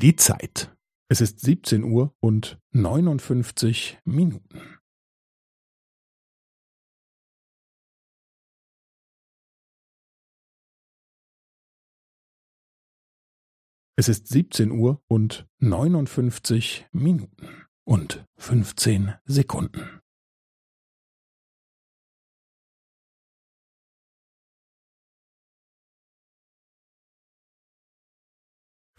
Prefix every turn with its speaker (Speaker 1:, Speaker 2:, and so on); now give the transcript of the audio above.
Speaker 1: Die Zeit. Es ist 17 Uhr und 59 Minuten. Es ist 17 Uhr und 59 Minuten und 15 Sekunden.